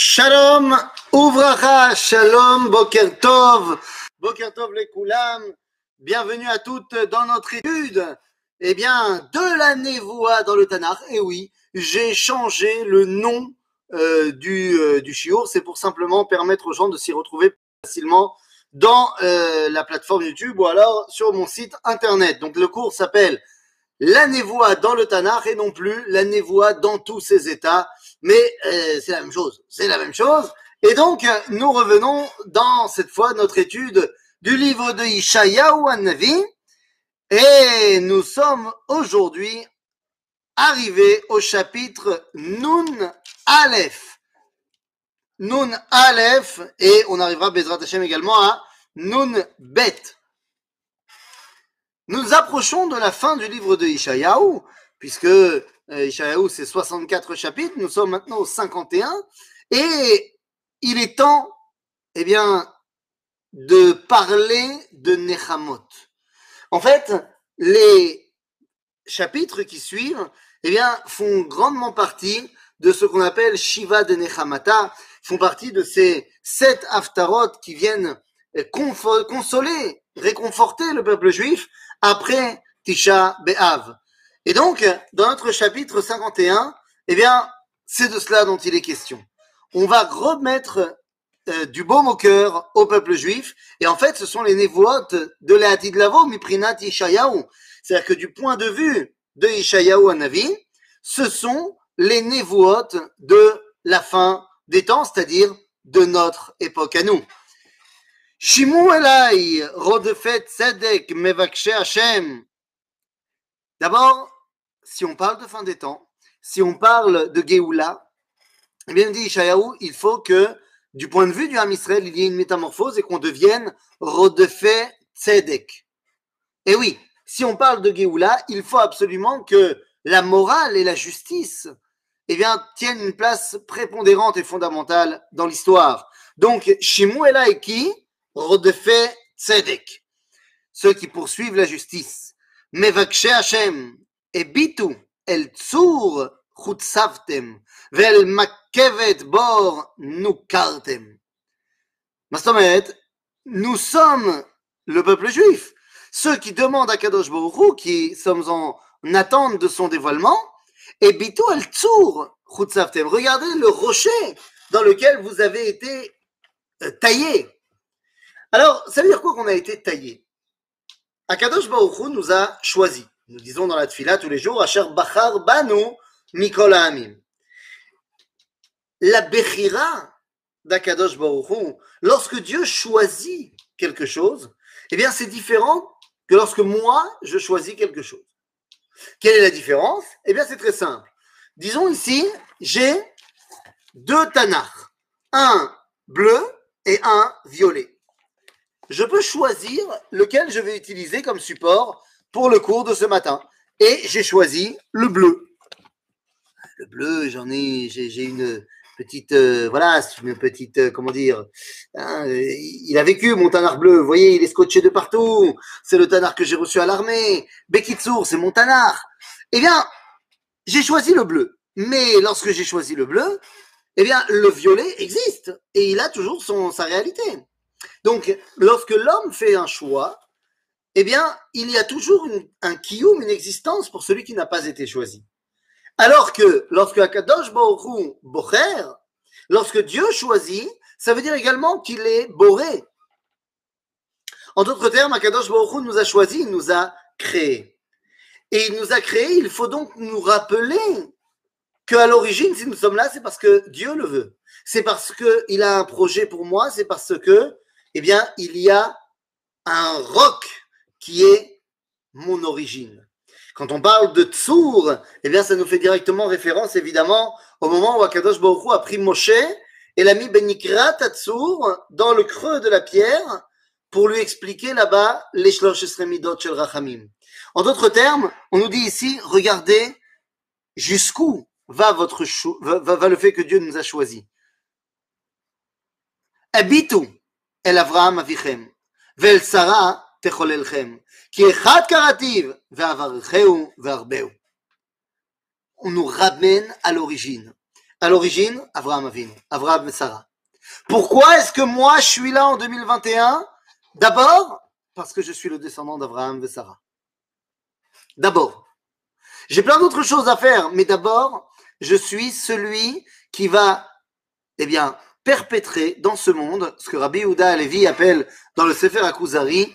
Shalom, Ouvracha, Shalom, Boker Tov, Boker Tov les Koulam, bienvenue à toutes dans notre étude, eh bien, de la névoie dans le Tanakh. Et oui, j'ai changé le nom euh, du, euh, du c'est pour simplement permettre aux gens de s'y retrouver facilement dans euh, la plateforme YouTube ou alors sur mon site internet. Donc le cours s'appelle La névoie dans le Tanakh et non plus La névoie dans tous ses états mais euh, c'est la même chose, c'est la même chose. Et donc, nous revenons dans cette fois notre étude du livre de Ishayahu Navi, et nous sommes aujourd'hui arrivés au chapitre Nun Aleph. Nun Aleph, et on arrivera, Bezrat Hashem également, à Nun Bet. Nous approchons de la fin du livre de Ishayahu, puisque Ishayahu, c'est 64 chapitres. Nous sommes maintenant au 51. Et il est temps, eh bien, de parler de Nechamot. En fait, les chapitres qui suivent, eh bien, font grandement partie de ce qu'on appelle Shiva de Nechamata, font partie de ces sept haftarot qui viennent consoler, réconforter le peuple juif après Tisha B'Av. Et donc, dans notre chapitre 51, eh bien, c'est de cela dont il est question. On va remettre euh, du baume au cœur au peuple juif, et en fait, ce sont les névotes de l'Atid Lavo, Miprinat Ishayahu. C'est-à-dire que du point de vue de Ishayahu Navi, ce sont les névotes de la fin des temps, c'est-à-dire de notre époque à nous. Shimu Elai, Rodefet Tzedek, Mevakshe Hashem. D'abord, si on parle de fin des temps, si on parle de Géoula, eh bien, dit Ishayahu, il faut que, du point de vue du Ham Israël, il y ait une métamorphose et qu'on devienne Rodefé Tzedek. Et oui, si on parle de Géoula, il faut absolument que la morale et la justice eh bien, tiennent une place prépondérante et fondamentale dans l'histoire. Donc, Shimu Elaiki, Rodefé Tzedek. Ceux qui poursuivent la justice. Mevakshe Hashem, הביטו אל צור חוצבתם ואל מקבת בור נוכרתם. מה זאת אומרת? Nous sommes le peuple juif, ceux qui demandent à Kadosh Baruch Hu, qui sommes en attente de son dévoilement, et bitou al tsur chutzavtem. Regardez le rocher dans lequel vous avez été euh, taillé. Alors, ça veut dire quoi qu'on a été taillé Akadosh Baruch Hu nous a choisis. Nous disons dans la tfila tous les jours, Asher Bachar Banu Mikol Amim. La Bechira d'Akadosh Baruch lorsque Dieu choisit quelque chose, eh bien c'est différent que lorsque moi je choisis quelque chose. Quelle est la différence? Eh bien c'est très simple. Disons ici, j'ai deux tanars, un bleu et un violet. Je peux choisir lequel je vais utiliser comme support pour le cours de ce matin. Et j'ai choisi le bleu. Le bleu, j'en ai, j'ai une petite, euh, voilà, une petite, euh, comment dire, hein, il a vécu mon tanard bleu. Vous voyez, il est scotché de partout. C'est le tanard que j'ai reçu à l'armée. Bekitsour, c'est mon tanard. Eh bien, j'ai choisi le bleu. Mais lorsque j'ai choisi le bleu, eh bien, le violet existe et il a toujours son, sa réalité. Donc, lorsque l'homme fait un choix, eh bien, il y a toujours un kiyum, une existence pour celui qui n'a pas été choisi. Alors que lorsque Akadosh Baruch bocher, lorsque Dieu choisit, ça veut dire également qu'il est boré. En d'autres termes, Akadosh Baruch nous a choisi, il nous a créé. Et il nous a créé, il faut donc nous rappeler qu'à l'origine, si nous sommes là, c'est parce que Dieu le veut. C'est parce qu'il a un projet pour moi, c'est parce que, eh bien, il y a un roc qui est mon origine. Quand on parle de Tsour, eh bien, ça nous fait directement référence, évidemment, au moment où Akadosh Baruch a pris Moshe et l'a mis Benikrat Tsour dans le creux de la pierre pour lui expliquer là-bas les Esremidot Shel Rachamim. En d'autres termes, on nous dit ici, regardez jusqu'où va, le fait que Dieu nous a choisi. Habitu el Avraham avichem, vel Sarah on nous ramène à l'origine. À l'origine, Abraham Avinu, Abraham Sarah. Pourquoi est-ce que moi je suis là en 2021 D'abord, parce que je suis le descendant d'Abraham et Sarah. D'abord. J'ai plein d'autres choses à faire, mais d'abord, je suis celui qui va, eh bien, perpétrer dans ce monde ce que Rabbi Yehuda Alevi appelle dans le Sefer Akuzari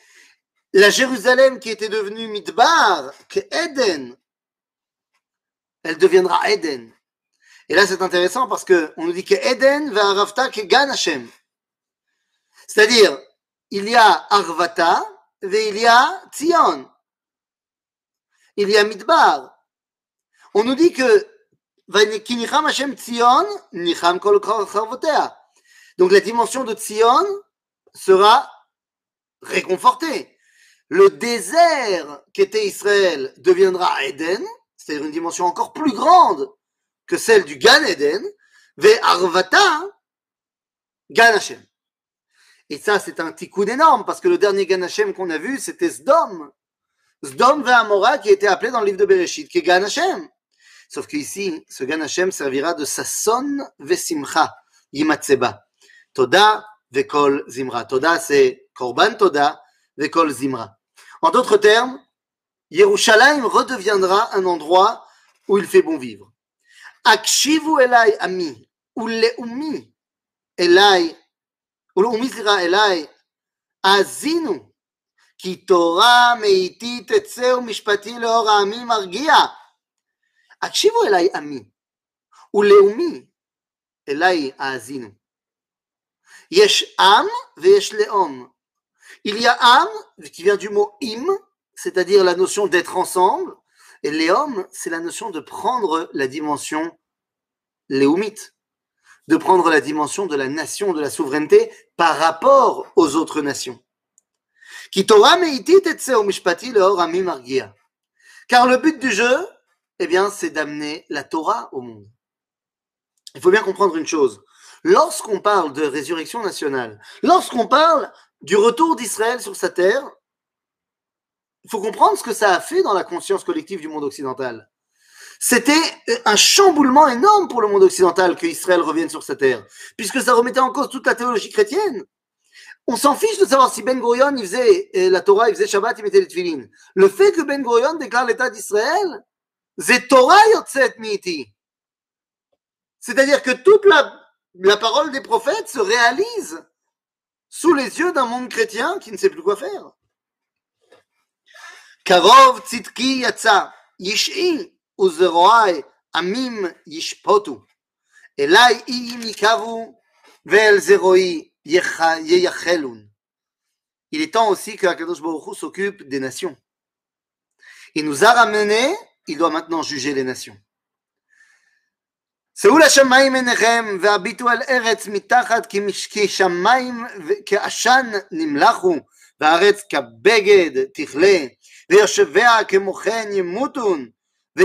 La Jérusalem qui était devenue Midbar, que Eden, elle deviendra Eden. Et là, c'est intéressant parce que on nous dit que Eden va Arafta que Gan Hashem. C'est-à-dire, il y a Arvata et il y a Tzion. Il y a Midbar. On nous dit que Donc la dimension de Tzion sera réconfortée. Le désert qu'était Israël deviendra Eden, c'est-à-dire une dimension encore plus grande que celle du Gan Eden, ve Arvata, Gan Hashem. Et ça, c'est un petit coup d'énorme, parce que le dernier Gan Hashem qu'on a vu, c'était Sdom. Sdom ve Amora qui était appelé dans le livre de Bereshit, qui est Gan Hashem. Sauf qu'ici, ce Gan Hashem servira de Sasson ve Simcha, Yimatseba. Toda ve Kol Zimra. Toda, c'est Korban Toda ve Kol Zimra. En d'autres termes, Yerushalayim redeviendra un endroit où il fait bon vivre. Akshivu elai ami, ou leumi elai ולאומי סליחה אליי, האזינו, כי תורה מאיתי תצא ומשפטי לאור העמים מרגיע. הקשיבו אליי עמי, ולאומי אליי האזינו. יש עם ויש לאום. il y a âme, qui vient du mot im, c'est-à-dire la notion d'être ensemble, et léom, c'est la notion de prendre la dimension léoumite, de prendre la dimension de la nation, de la souveraineté par rapport aux autres nations. Car le but du jeu, eh bien, c'est d'amener la Torah au monde. Il faut bien comprendre une chose. Lorsqu'on parle de résurrection nationale, lorsqu'on parle du retour d'Israël sur sa terre, il faut comprendre ce que ça a fait dans la conscience collective du monde occidental. C'était un chamboulement énorme pour le monde occidental que Israël revienne sur sa terre, puisque ça remettait en cause toute la théologie chrétienne. On s'en fiche de savoir si Ben Gurion il faisait euh, la Torah, il faisait Shabbat, il mettait les tefillin. Le fait que Ben Gurion déclare l'État d'Israël, c'est Torah yotzet miti. C'est-à-dire que toute la, la parole des prophètes se réalise sous les yeux d'un monde chrétien qui ne sait plus quoi faire. Tzitki yatsa, yish'i il est temps aussi que Akadosh Baruch s'occupe des nations. Il nous a ramenés, il doit maintenant juger les nations שאו לשמיים עיניכם והביטו על ארץ מתחת כי שמיים כעשן נמלחו והארץ כבגד תכלה ויושביה כמוכן ימותון on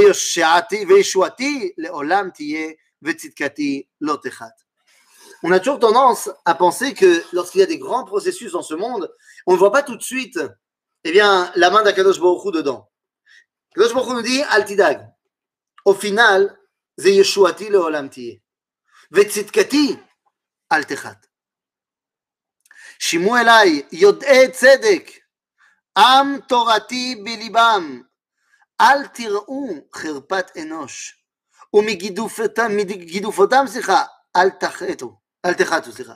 a toujours tendance à penser que lorsqu'il y a des grands processus dans ce monde, on ne voit pas tout de suite eh bien, la main d'Akadosh Baruch dedans. Akadosh Baruch nous dit Altidag. Au final, c'est Yeshuati leolam tiye. Vetzitkati al techat. שימו אליי יודעי צדק, עם תורתי בליבם, אל תראו חרפת אנוש, ומגידופותם, סליחה, אל תחטו, אל תחטו, סליחה.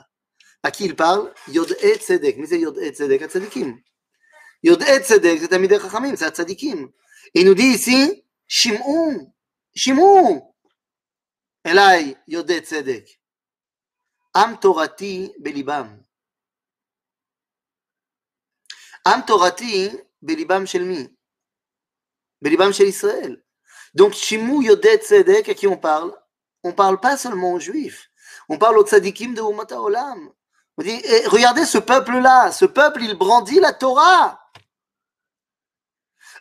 aquí il parle, יודעי צדק, מי זה יודעי צדק? הצדיקים. יודעי צדק זה תלמידי חכמים, זה הצדיקים. Et nous dit ici, שמעו, שמעו Elai Yodé Tzedek. Am Torati Belibam. Am Torati Belibam Shel Belibam Shel Israël. Donc, Shimou Yodé Tzedek, à qui on parle? On parle pas seulement aux Juifs. On parle aux Tzadikim de Umata Olam. On dit, eh, regardez ce peuple-là. Ce peuple, il brandit la Torah.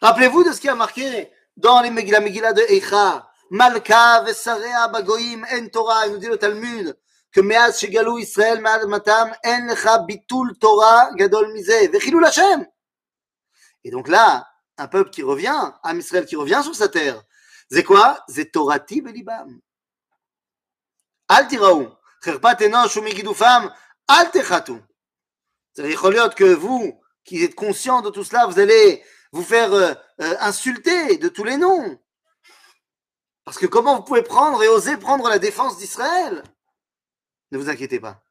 Rappelez-vous de ce qui a marqué dans les Megillah, de Echa. Malka vesarea bagoim en Torah. Il nous dit le Talmud que meaz shegalou Israël me'ad matam en lecha bitul Torah gadol mizeh vechilul Hashem. Et donc là, un peuple qui revient, un Israël qui revient sur sa terre. C'est quoi? C'est Torati belibam. Al tiraou. Cherpat enosh ou migidufam. Al techatu. C'est-à-dire que vous, qui êtes conscient de tout cela, vous allez vous faire euh, euh, insulter de tous les noms. Parce que comment vous pouvez prendre et oser prendre la défense d'Israël? Ne vous inquiétez pas.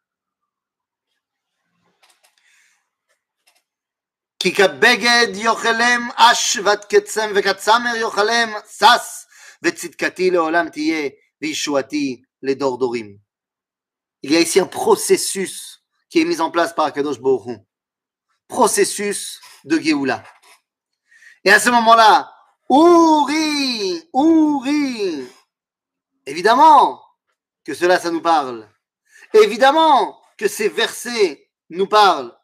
Il y a ici un processus qui est mis en place par Akadosh Baruch Processus de Géoula. Et à ce moment-là, Ouri, Ouri, évidemment que cela, ça nous parle. Évidemment que ces versets nous parlent.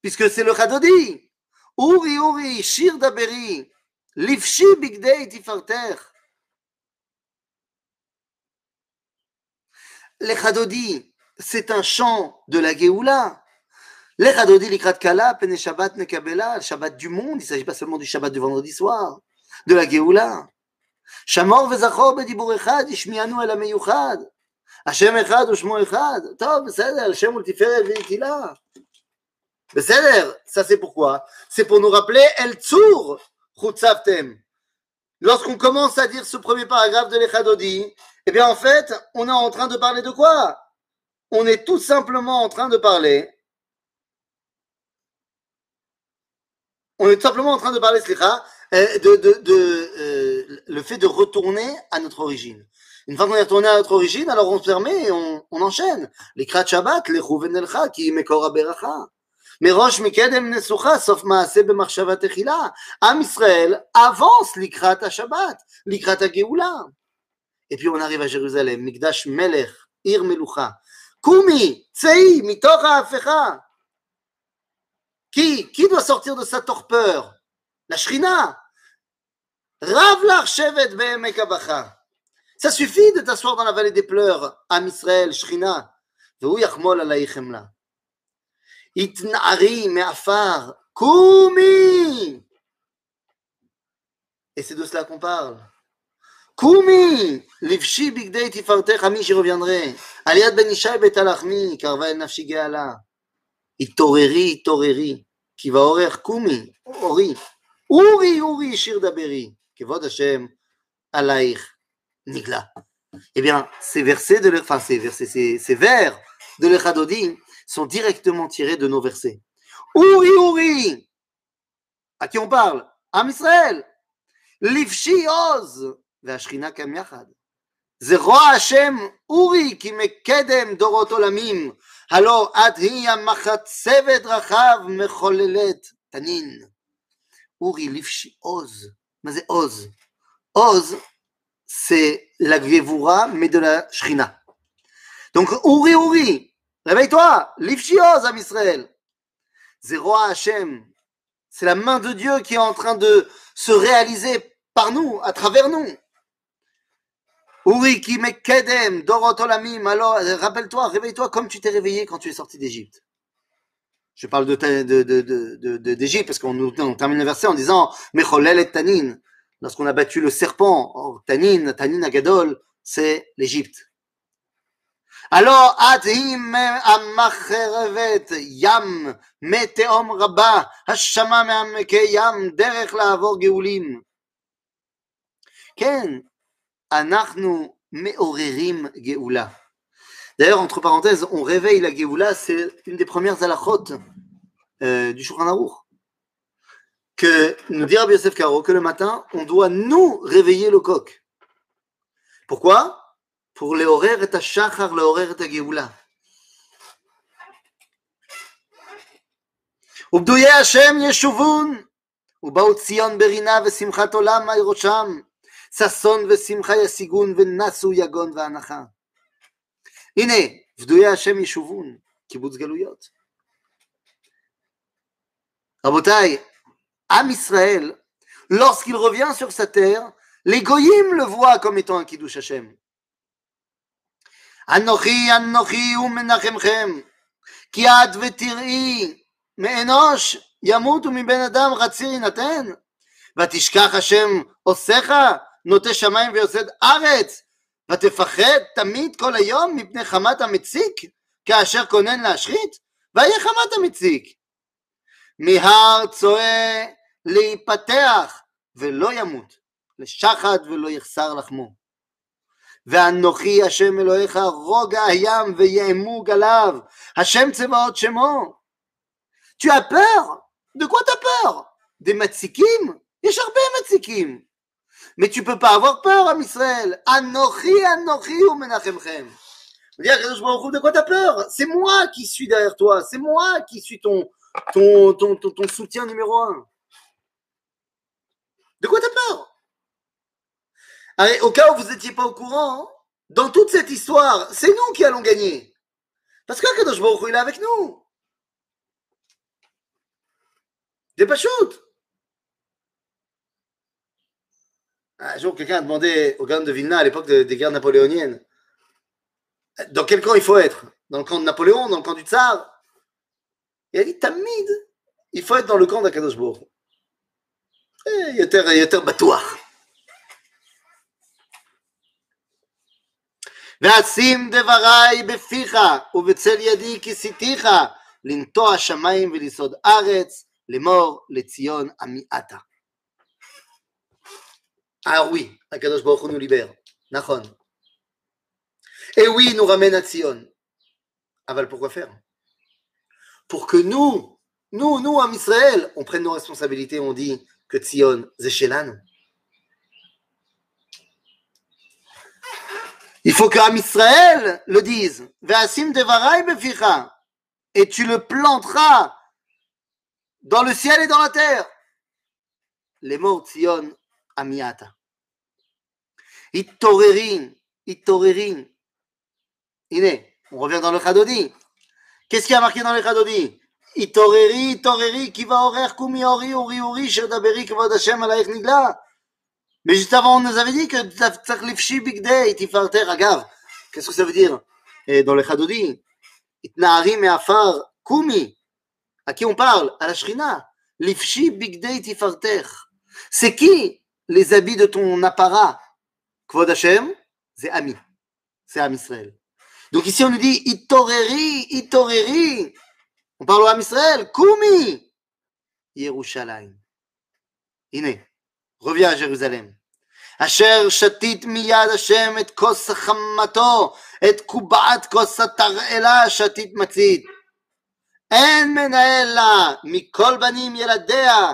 Puisque c'est le Chadodi. Ouri, Ouri, Shir Daberi, Livshi Bigdei Tifarter. Le Chadodi, c'est un chant de la Géoula. L'Echadodi likrat kala, pene Shabbat nekabela, le Shabbat du monde, il ne s'agit pas seulement du Shabbat du vendredi soir, de la Géoula. Shamor vezachor bedibour echad, ishmianu el ameyuchad. Hashem echad ushmo echad. Tov, בסדר, Hashem ultiferet veitila. בסדר, ça c'est pourquoi C'est pour nous rappeler El Tzur, Chutzavtem. Lorsqu'on commence à dire ce premier paragraphe de l'Echadodi, eh bien en fait, on est en train de parler de quoi On est tout simplement en train de parler on est simplement en train de parler, slicha, euh, de, de, de euh, le fait de retourner à notre origine. Une fois qu'on est retourné à notre origine, alors on se permet et on, on enchaîne. Les krat Shabbat, les chouven elcha, qui mekora beracha. מראש מקדם נסוכה, סוף מעשה במחשבה תחילה. עם ישראל avance לקראת השבת, לקראת הגאולה. Et puis on arrive à Jérusalem, מקדש מלך, עיר מלוכה. קומי, צאי, מתוך ההפכה. Qui, qui doit sortir de sa torpeur La Shrina. Rav l'archevet be'emekabacha. Ça suffit de t'asseoir dans la vallée des pleurs, Am Israël, Shrina. והוא יחמול עלייך חמלה. התנערי מעפר, קומי! Et c'est de cela qu'on parle. קומי! לבשי בגדי תפארתך מי שרוויינרי. על יד בן ישי בית הלחמי, קרבה אל נפשי גאלה. התעוררי, התעוררי, כי באורך קומי, אורי, אורי, אורי, שיר דברי, כבוד השם עלייך נגלה. Eh bien, ces versets de enfin, ces versets, ces, ces vers de l'Echadodi sont directement tirés de nos versets. Ouri, Ouri À qui on parle Am Israël Livshi Oz והשכינה קם יחד. זה רוע השם אורי כי מקדם דורות עולמים הלא את היא המחצבת רחב מחוללת תנין. אורי livshi עוז. מה זה עוז? עוז c'est la gvévoura mais de la shrina. Donc Ouri Ouri, réveille-toi, livshi oz am Israël. C'est roi Hachem. C'est la main de Dieu qui est en train de se réaliser par nous, à travers nous. Ouri qui mekedem dorot olamim. Alors, rappelle-toi, réveille-toi comme tu t'es réveillé quand tu es sorti d'Égypte. Je parle de, de, de, de, de, d'Égypte parce qu'on on termine le verset en disant Mecholel et Tanin. Lorsqu'on a battu le serpent, oh, Tanin, Tanin Agadol, c'est l'Égypte. Alors, Atim amacherevet yam meteom rabba hashama me'ameke yam derech la'avor geulim. Ken, anachnu me'orerim geula. D'ailleurs, entre parenthèses, on réveille la geoula, c'est une des premières halachot euh, du Shulchan Aruch. Que nous dit Rabbi Yosef Karo que le matin, on doit nous réveiller le coq. Pourquoi pour les horaires et shachar, les horaires et geoula. ובדויי השם ישובון, ובאו ציון ברינה ושמחת עולם על ראשם, ששון ושמחה ישיגון ונסו יגון ואנחה. הנה, פדויי השם ישובון. kibbutz galuyot. Rabotai, Am Israël, lorsqu'il revient sur sa terre, les goyim le voient comme étant un kiddush Hashem. Anochi, Anochi, umenachemchem, ki ad vetiri, me'enosh, ימות ומבן אדם רציר יינתן? ותשכח השם עושיך, נוטה שמיים ויוסד ארץ, ותפחד תמיד כל היום מפני חמת המציק, כאשר כונן להשחית? ויהיה חמת המציק. מהר צועה להיפתח ולא ימות, לשחד ולא יחסר לחמו. ואנוכי השם אלוהיך רוגע הים ויעמוג עליו, השם צבאות שמו. Tu as peur De quoi t'as peur Des matsikim הרבה matsikim. Mais tu peux pas avoir peur, Am. Anochi, Anochi ou Menachemchem. De quoi t'as peur? C'est moi qui suis derrière toi. C'est moi qui suis ton, ton, ton, ton, soutien numéro un. De quoi t'as peur? Allez, Au cas où vous n'étiez pas au courant, dans toute cette histoire, c'est nous qui allons gagner. Parce que Kadosh Baruch il est avec nous. C'est pas shoot. Un jour, quelqu'un a demandé au gars de Vilna à l'époque des guerres napoléoniennes dans quel camp il faut être Dans le camp de Napoléon Dans le camp du Tsar Il a dit Tamid, il faut être dans le camp d'Akadosbourg. Il y a un battoir. ואשים דבריי בפיך ובצל ידי כיסיתיך לנטוע שמיים ולסעוד ארץ לאמור לציון עמיעתה. Ah oui, Akadosh Baruch nous libère. Nachon. Et oui, nous ramène à Tzion. Aval, pourquoi faire? Pour que nous, nous, nous, en Israël, on prenne nos responsabilités, on dit que Tzion, c'est Il faut qu'Am Israël le dise. Et tu le planteras dans le ciel et dans la terre. Les mots Tzion Amiata. Ittorerin, Ittorerin. Iné, on revient dans le Chadodi. Qu'est-ce qui a marqué dans le Chadodi Itoreri, Itoreri, qui va horaire Kumi Ori, Uri, Uri, Sherdaberi, Kvod Hashem, Alaïch Nigla. Mais juste avant, on nous avait dit que Tzach Big Day, Tifarter, Agav. Qu'est-ce que ça veut dire? Et dans le Chadodi, Itnahari Meafar, Kumi. À qui on parle? À la Shrina. Lifshi Big Day Tifarter. C'est qui les habits de ton apparat Kvod Hashem, c'est Ami. C'est Am Israël. Donc ici on nous dit Itoreri, Itoreri. On parle au Am Israël. Kumi. Yerushalayim. Iné. Reviens à Jérusalem. אשר שתית מיד השם את כוס חמתו, את קובעת כוס התרעלה שתית מצית. אין מנהל לה מכל בנים ילדיה,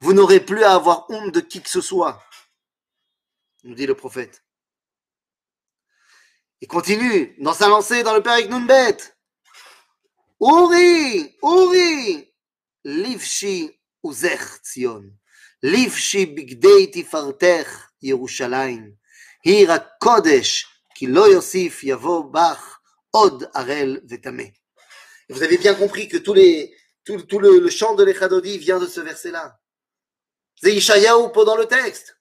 Vous n'aurez plus à avoir honte de qui que ce soit, nous dit le prophète. Il continue dans sa lancée dans le Père Nunbet. Uri, Uri, Livshi uzech Tzion. Livshi bigdei tifartech Yerushalayim. Hir kodesh ki lo yosif yavo bach od arel vetameh. Vous avez bien compris que tout le, le chant de l'Echadodi vient de ce verset-là. C'est Ishayahu pendant le texte.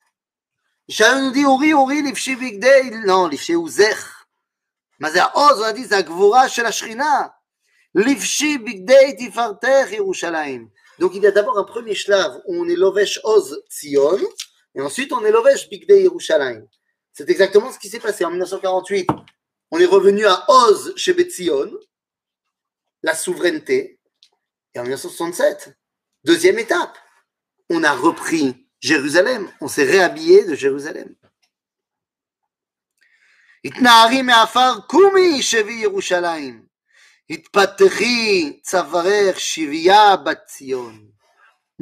Ishayahu nous dit Ori, Ori, Lifshi. Non, Lifshi. Mais c'est Oz, on a dit, c'est Gvura shel Ashrina. Lifshi Tifartech Yerushalayim. Donc il y a d'abord un premier shlav où on est Lovesh Oz Tzion, et ensuite on est Lovesh Bigdei Yerushalayim. C'est exactement ce qui s'est passé en 1948. On est revenu à Oz chez Betzion, la souveraineté, et en 1967, deuxième étape, on a repris Jérusalem, on s'est réhabillé de Jérusalem. התנערי מעפר קומי שבי ירושלים, התפתחי צווארך שבייה בציון.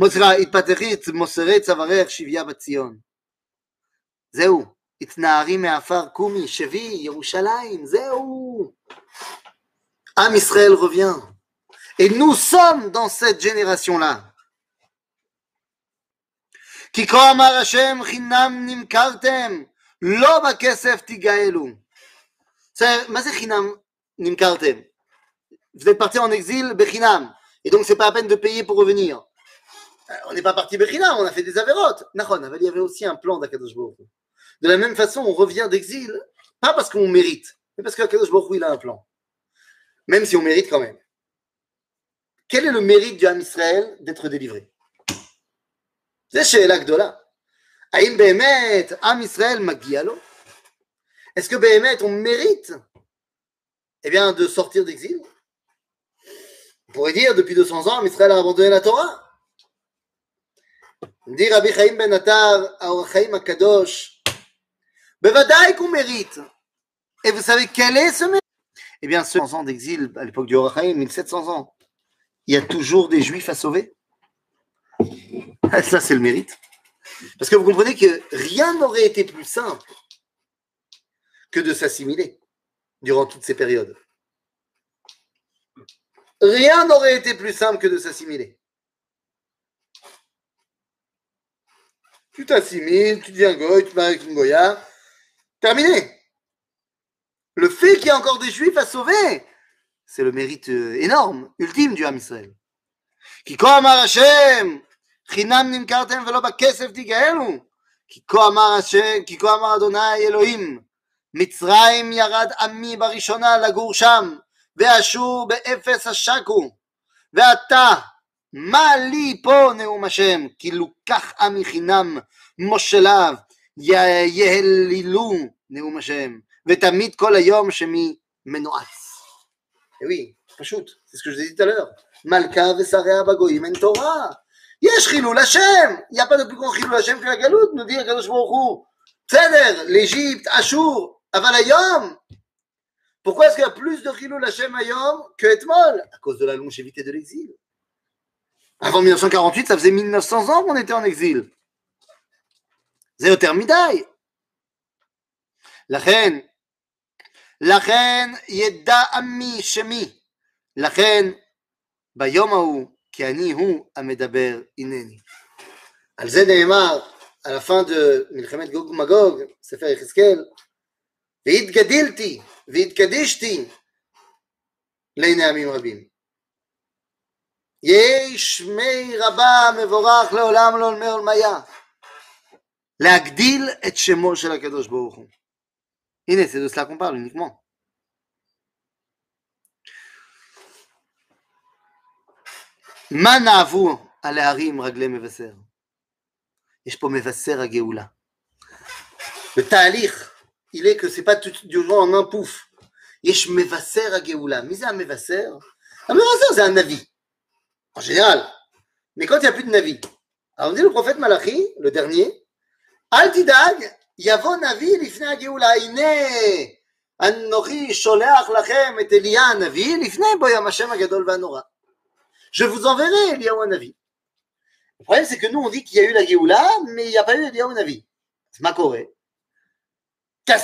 סליחה, התפתחי מוסרי צווארך שבייה בציון. זהו, התנערי מעפר קומי שבי ירושלים, זהו. עם ישראל revient. Et nous sommes dans cette génération-là. כי כה אמר השם חינם נמכרתם, לא בכסף תיגאלו. C'est- מה זה חינם נמכרתם? Vous êtes parti en exil bechinam, et donc c'est pas la peine de payer pour revenir. Euh, On n'est pas parti bechinam, on a fait des avérotes. Nachon, mais il y avait aussi un plan d'Akadosh Baruch Hu. De la même façon, on revient d'exil, pas parce qu'on mérite, mais parce qu'Akadosh Baruch Hu, il a un plan. Même si on mérite quand même. Quel est le mérite du Ham Israël d'être délivré זה שאלה גדולה. האם באמת עם ישראל מגיע לו? Est-ce que באמת on mérite eh bien, de sortir d'exil On pourrait dire, depuis 200 ans, Israël a abandonné la Torah. dit Rabbi Chaim ben Attar, Aor Chaim Akadosh, בוודאי qu'on mérite. Et vous savez quel est ce mérite Eh bien, 100 ans d'exil, à l'époque du Aor Chaim, 1700 ans, il y a toujours des Juifs à sauver. Ah, ça, c'est le mérite. Parce que vous comprenez que rien n'aurait été plus simple que de s'assimiler durant toutes ces périodes. Rien n'aurait été plus simple que de s'assimiler. Tu t'assimiles, tu deviens goy, tu maries avec une goya. Terminé. Le fait qu'il y a encore des juifs à sauver, c'est le mérite euh, énorme, ultime du Ham Israël. Qui, comme Hashem, חינם נמכרתם ולא בכסף תיגאלו. כי כה אמר השם, כי כה אמר אדוני אלוהים, מצרים ירד עמי בראשונה לגור שם, ואשור באפס השקו. ועתה, מה לי פה נאום השם? כי לוקח עמי חינם מושליו, יהללו נאום השם, ותמיד כל היום שמי מנועץ. פשוט, c'est ce que. Malka ושריה בגויים אין תורה. יש חילול השם. Il n'y a pas de plus grand חילול השם que la גלות, nous dit הקדוש ברוך הוא. בסדר, l'Égypte, אשור, אבל היום, pourquoi est-ce qu'il y a plus de חילול השם היום que אתמול À cause de la longévité de l'exil. Avant 1948, ça faisait 1900 ans qu'on était en exil. זה יותר מדי. לכן, לכן ידע עמי שמי. לכן ביום ההוא, כי אני הוא המדבר הנני. על זה נאמר, על הפן מלחמת גוג ומגוג, ספר יחזקאל, והתגדלתי והתקדישתי לעיני עמים רבים. יהי שמי רבה מבורך לעולם לעולמי עולמיה. להגדיל את שמו של הקדוש ברוך הוא. הנה, c'est de cela qu'on parle uniquement. מה נאבו על ההרים רגלי מבשר? יש פה מבשר הגאולה. בתהליך, il est que c'est pas tout du jour en un pouf. יש מבשר הגאולה. מי זה המבשר? המבשר זה הנביא, en général. Mais quand il n'y a plus de navi, alors on dit le prophète Malachi, le dernier, אל תדאג, יבוא נביא לפני הגאולה. הנה, אנוכי שולח לכם את אליה הנביא לפני בוא יום השם הגדול והנורא. Je vous enverrai Eliyahu Hanavi. Le problème, c'est que nous, on dit qu'il y a eu la Géoula, mais il n'y a pas eu Eliyahu Hanavi. C'est ma Corée. Qu'à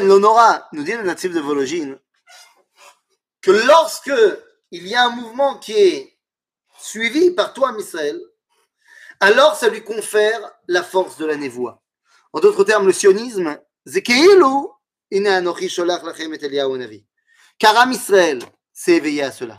l'honora, nous dit le natif de Vologine, que lorsque il y a un mouvement qui est suivi par toi, Israël, alors ça lui confère la force de la névoie. En d'autres termes, le sionisme, Zekeilu, Anochi Sholach Lachem et. Karam Israël s'est éveillé à cela.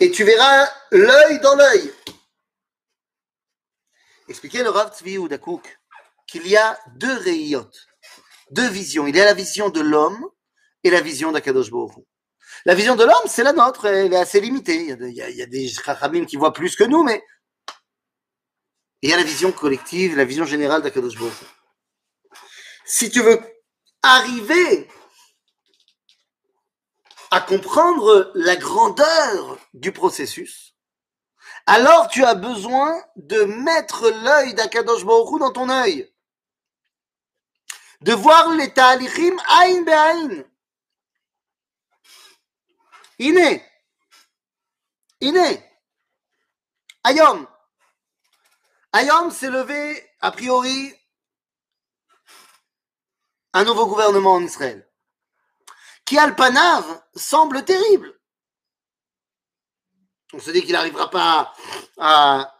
Et tu verras l'œil dans l'œil. Expliquez le Rav Tzvi Udakouk qu'il y a deux réiot, deux visions. Il y a la vision de l'homme et la vision d'Akadosh Baruch. La vision de l'homme, c'est la nôtre, elle est assez limitée. Il y a, des chachamim qui voient plus que nous, mais il y a la vision collective, la vision générale d'Akadosh Baruch. Si tu veux arriver à comprendre la grandeur du processus, alors tu as besoin de mettre l'œil d'Akadosh Baruch dans ton œil. De voir les talichim aïn be'aïn. Iné. Iné. Ayom. Ayom s'est levé, a priori, un nouveau gouvernement en Israël, qui semble terrible. On se dit qu'il n'arrivera pas à,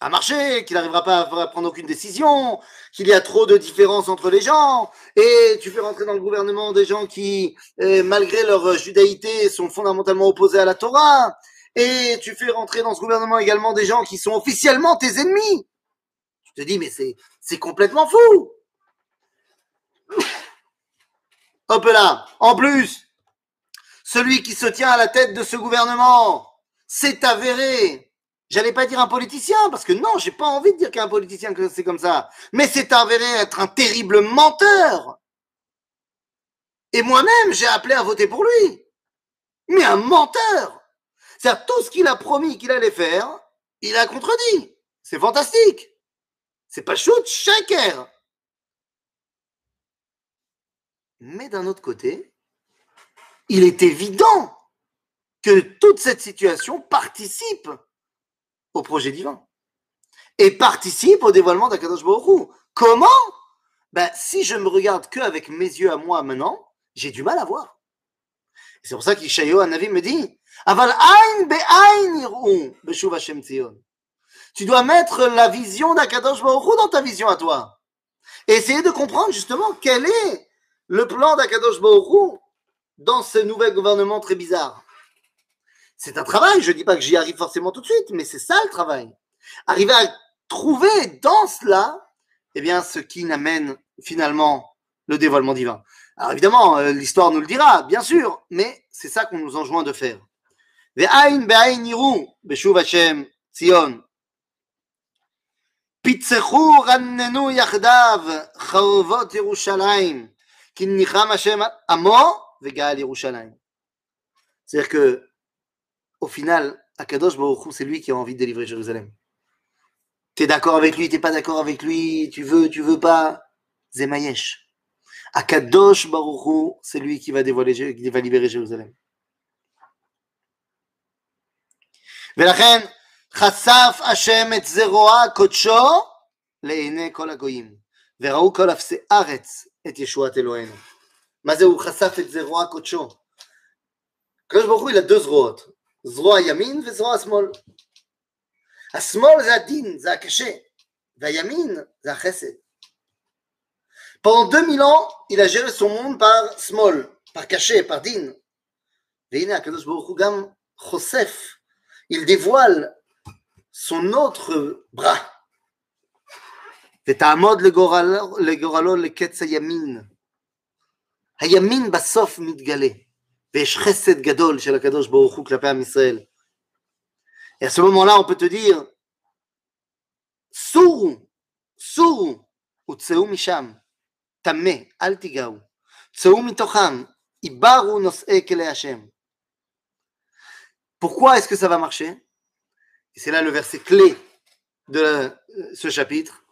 à marcher, qu'il n'arrivera pas à prendre aucune décision, qu'il y a trop de différences entre les gens, et tu fais rentrer dans le gouvernement des gens qui, euh, malgré leur judaïté, sont fondamentalement opposés à la Torah, et tu fais rentrer dans ce gouvernement également des gens qui sont officiellement tes ennemis. Je te dis, mais c'est complètement fou. Hop là. En plus, celui qui se tient à la tête de ce gouvernement, c'est avéré. J'allais pas dire un politicien, parce que non, j'ai pas envie de dire qu'un politicien que c'est comme ça. Mais c'est avéré être un terrible menteur. Et moi-même, j'ai appelé à voter pour lui. Mais un menteur. C'est-à-dire, tout ce qu'il a promis qu'il allait faire, il a contredit. C'est fantastique. C'est pas shoot, shaker. Mais d'un autre côté, il est évident que toute cette situation participe au projet divin et participe au dévoilement d'Akadosh Baruch Comment? Ben, Si je me regarde que avec mes yeux à moi maintenant, j'ai du mal à voir. C'est pour ça qu'Ishayo Anavi me dit Aval. Tu dois mettre la vision d'Akadosh Baruch dans ta vision à toi. Et essayer de comprendre justement quel est le plan d'Akadosh Baruch dans ce nouvel gouvernement très bizarre. C'est un travail, je ne dis pas que j'y arrive forcément tout de suite, mais c'est ça le travail. Arriver à trouver dans cela, eh bien, ce qui n'amène finalement le dévoilement divin. Alors évidemment, euh, l'histoire nous le dira, bien sûr, mais c'est ça qu'on nous enjoint de faire. ועין בעין יראו בשוב השם ציון. פיצחו רננו יחדיו חרבות ירושלים, כי ניחם השם עמו וגאל ירושלים. C'est-à-dire que, au final, Akadosh Baruch Hu, c'est lui qui a envie de délivrer Jérusalem. T'es d'accord avec lui, t'es pas d'accord avec lui, tu veux, tu veux pas, Zemayesh. Akadosh Baruch Hu, c'est lui qui va dévoiler, qui va libérer Jérusalem. ולכן חשף השם את זרוע קודשו לעיני כל הגויים, וראו כל אפסי ארץ את ישועת אלוהינו. מה זה הוא חשף את זרוע קודשו? הקדוש ברוך הוא il a deux זרועות, זרוע ימין וזרוע שמאל. השמאל זה הדין, זה הקשה, והימין זה החסד. Pendant 2000 ans, il a géré son monde par small, par caché, par din. והנה הקדוש ברוך הוא גם חושף il dévoile son autre bras. ותעמוד לגורלו לקץ הימין. הימין בסוף מתגלה, ויש חסד גדול של הקדוש ברוך הוא כלפי עם ישראל. Et à ce moment-là, on peut te dire, סורו, סורו, וצאו משם, טמא, אל תיגעו, צאו מתוכם, Ibaru nos'e kele Hashem. Pourquoi est-ce que ça va marcher Et c'est là le verset clé de euh, ce chapitre.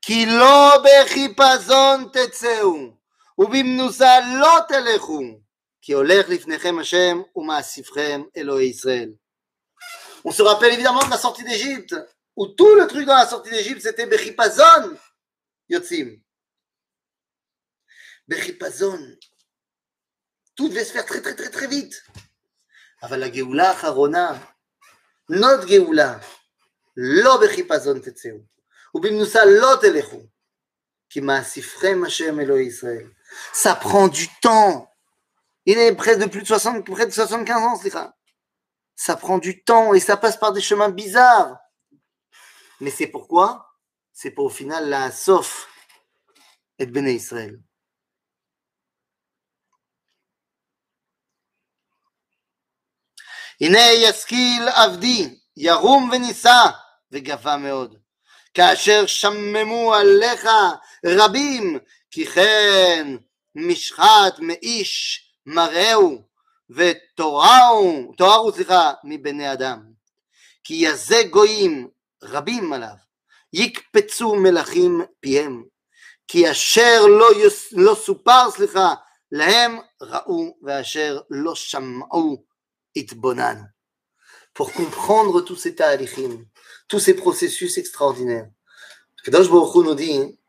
Ki lo bechipazon tetzeu, ubimnusa lo telechu, ki olech lifnechem Hashem, umaasifchem Elohei Israël. On se rappelle évidemment de la sortie d'Égypte, où tout le truc dans la sortie d'Égypte, c'était Bechipazon Yotzim. Bechipazon. Tout devait se faire très très très très vite. אבל הגאולה האחרונה, not גאולה, לא בחיפזון תצאו, ובמנוסה לא תלכו, כי מאספכם השם אלוהי ישראל. Ça prend du temps. Il est près de plus de 60, près de 75 ans, slicha. Ça prend du temps et ça passe par des chemins bizarres. Mais c'est pourquoi C'est pour au final la sauf et Béné Israël. הנה ישכיל עבדי, ירום ונישא, וגבה מאוד. כאשר שממו עליך רבים, כי כן משחת מאיש מראהו, ותורהו, תוארו סליחה, מבני אדם. כי יזה גויים רבים עליו, יקפצו מלכים פיהם. כי אשר לא, יוס, לא סופר, סליחה, להם ראו, ואשר לא שמעו itbonan. Pour comprendre tous ces talichim, tous ces processus extraordinaires. Kadosh Baruch Hu nous dit,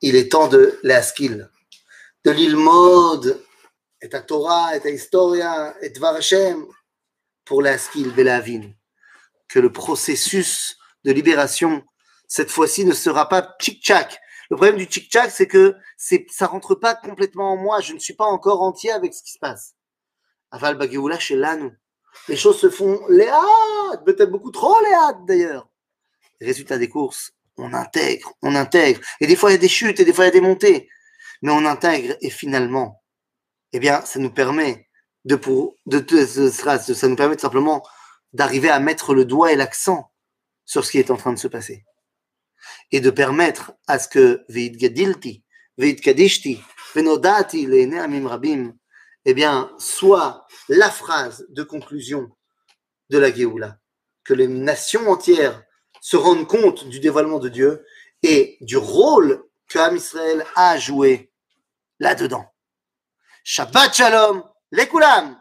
il est temps de l'askil, de l'ilmod, et à Torah, et à Historia, et Dvar Hashem, pour l'askil, Belavin. Que le processus de libération, cette fois-ci, ne sera pas tchik-tchak. Le problème du tchik-tchak, c'est que ça rentre pas complètement en moi. Je ne suis pas encore entier avec ce qui se passe. Aval Bagioula chez l'âne. Les choses se font léades, peut-être beaucoup trop léades d'ailleurs. Résultat des courses, on intègre, on intègre. Et des fois, il y a des chutes et des fois, il y a des montées. Mais on intègre et finalement, eh bien, ça nous permet de, pour, de, ça nous permet simplement d'arriver à mettre le doigt et l'accent sur ce qui est en train de se passer. Et de permettre à ce que Veid Gadilti, Veid Kadishti, Venodati, Amim Rabim, eh bien, soit la phrase de conclusion de la Géoula, que les nations entières se rendent compte du dévoilement de Dieu et du rôle que Israël a joué là-dedans. Shabbat Shalom, les Koulam